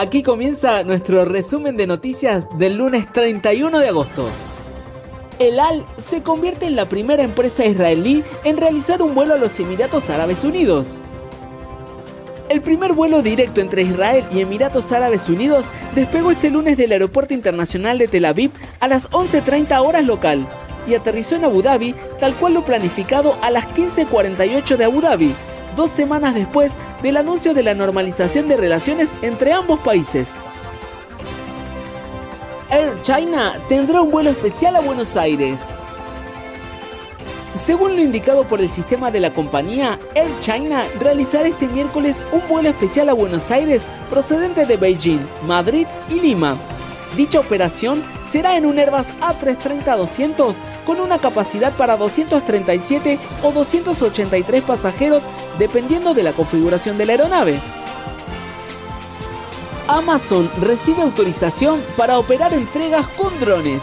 Aquí comienza nuestro resumen de noticias del lunes 31 de agosto. El AL se convierte en la primera empresa israelí en realizar un vuelo a los Emiratos Árabes Unidos. El primer vuelo directo entre Israel y Emiratos Árabes Unidos despegó este lunes del Aeropuerto Internacional de Tel Aviv a las 11.30 horas local y aterrizó en Abu Dhabi tal cual lo planificado a las 15.48 de Abu Dhabi, dos semanas después del anuncio de la normalización de relaciones entre ambos países. Air China tendrá un vuelo especial a Buenos Aires. Según lo indicado por el sistema de la compañía, Air China realizará este miércoles un vuelo especial a Buenos Aires procedente de Beijing, Madrid y Lima. Dicha operación será en un Airbus A330-200 con una capacidad para 237 o 283 pasajeros dependiendo de la configuración de la aeronave. Amazon recibe autorización para operar entregas con drones.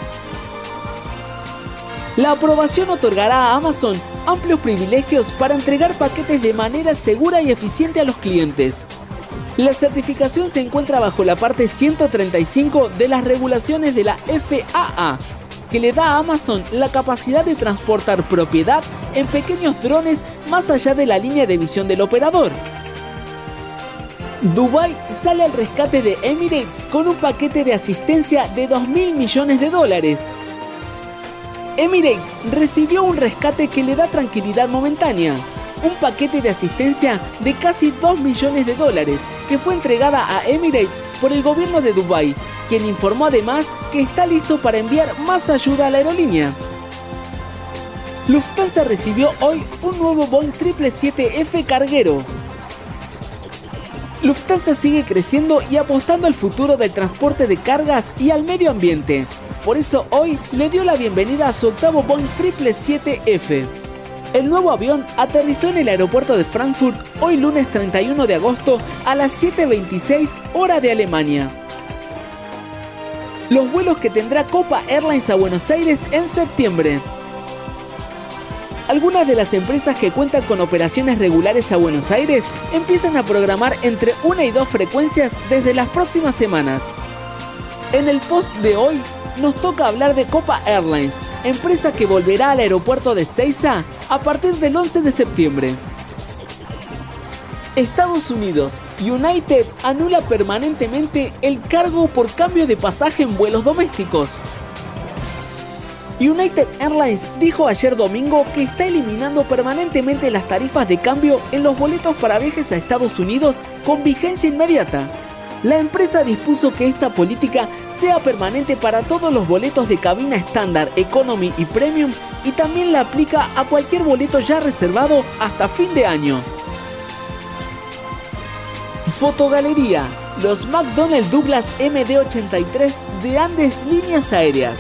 La aprobación otorgará a Amazon amplios privilegios para entregar paquetes de manera segura y eficiente a los clientes. La certificación se encuentra bajo la parte 135 de las regulaciones de la FAA, que le da a Amazon la capacidad de transportar propiedad en pequeños drones más allá de la línea de visión del operador. Dubai sale al rescate de Emirates con un paquete de asistencia de 2 mil millones de dólares. Emirates recibió un rescate que le da tranquilidad momentánea, un paquete de asistencia de casi 2 millones de dólares que fue entregada a Emirates por el gobierno de Dubai, quien informó además que está listo para enviar más ayuda a la aerolínea. Lufthansa recibió hoy un nuevo Boeing 777F carguero, Lufthansa sigue creciendo y apostando al futuro del transporte de cargas y al medio ambiente. Por eso hoy le dio la bienvenida a su octavo Boeing 777F. El nuevo avión aterrizó en el aeropuerto de Frankfurt hoy lunes 31 de agosto a las 7.26 hora de Alemania. Los vuelos que tendrá Copa Airlines a Buenos Aires en septiembre. Algunas de las empresas que cuentan con operaciones regulares a Buenos Aires empiezan a programar entre una y dos frecuencias desde las próximas semanas. En el post de hoy nos toca hablar de Copa Airlines, empresa que volverá al aeropuerto de Seiza a partir del 11 de septiembre. Estados Unidos, United anula permanentemente el cargo por cambio de pasaje en vuelos domésticos. United Airlines dijo ayer domingo que está eliminando permanentemente las tarifas de cambio en los boletos para viajes a Estados Unidos con vigencia inmediata. La empresa dispuso que esta política sea permanente para todos los boletos de cabina estándar, economy y premium y también la aplica a cualquier boleto ya reservado hasta fin de año. Fotogalería. Los McDonnell Douglas MD83 de Andes Líneas Aéreas.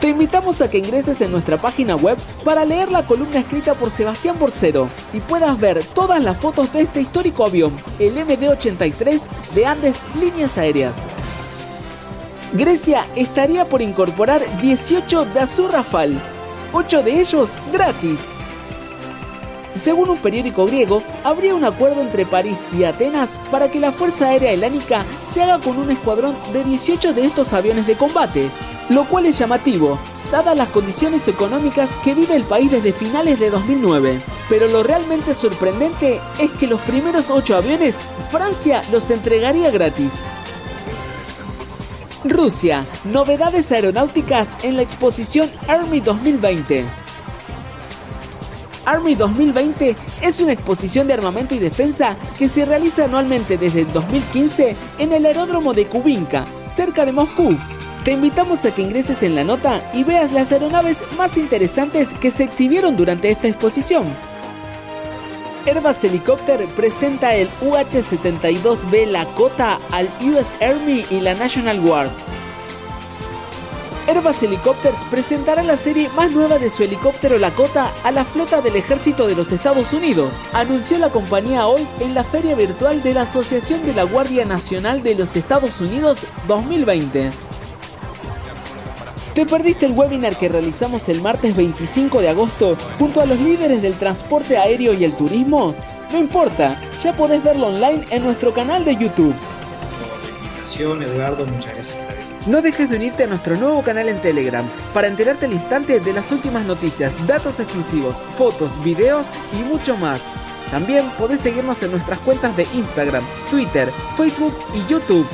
Te invitamos a que ingreses en nuestra página web para leer la columna escrita por Sebastián Borcero y puedas ver todas las fotos de este histórico avión, el MD-83 de Andes Líneas Aéreas. Grecia estaría por incorporar 18 de Azur Rafale, 8 de ellos gratis. Según un periódico griego, habría un acuerdo entre París y Atenas para que la Fuerza Aérea Helánica se haga con un escuadrón de 18 de estos aviones de combate, lo cual es llamativo, dadas las condiciones económicas que vive el país desde finales de 2009. Pero lo realmente sorprendente es que los primeros 8 aviones Francia los entregaría gratis. Rusia, novedades aeronáuticas en la exposición Army 2020. Army 2020 es una exposición de armamento y defensa que se realiza anualmente desde el 2015 en el aeródromo de Kubinka, cerca de Moscú, te invitamos a que ingreses en la nota y veas las aeronaves más interesantes que se exhibieron durante esta exposición. Airbus Helicopter presenta el UH-72B Lakota al US Army y la National Guard. Airbus Helicopters presentará la serie más nueva de su helicóptero Lakota a la flota del ejército de los Estados Unidos, anunció la compañía hoy en la feria virtual de la Asociación de la Guardia Nacional de los Estados Unidos 2020. ¿Te perdiste el webinar que realizamos el martes 25 de agosto junto a los líderes del transporte aéreo y el turismo? No importa, ya podés verlo online en nuestro canal de YouTube. No dejes de unirte a nuestro nuevo canal en Telegram para enterarte al instante de las últimas noticias, datos exclusivos, fotos, videos y mucho más. También podés seguirnos en nuestras cuentas de Instagram, Twitter, Facebook y YouTube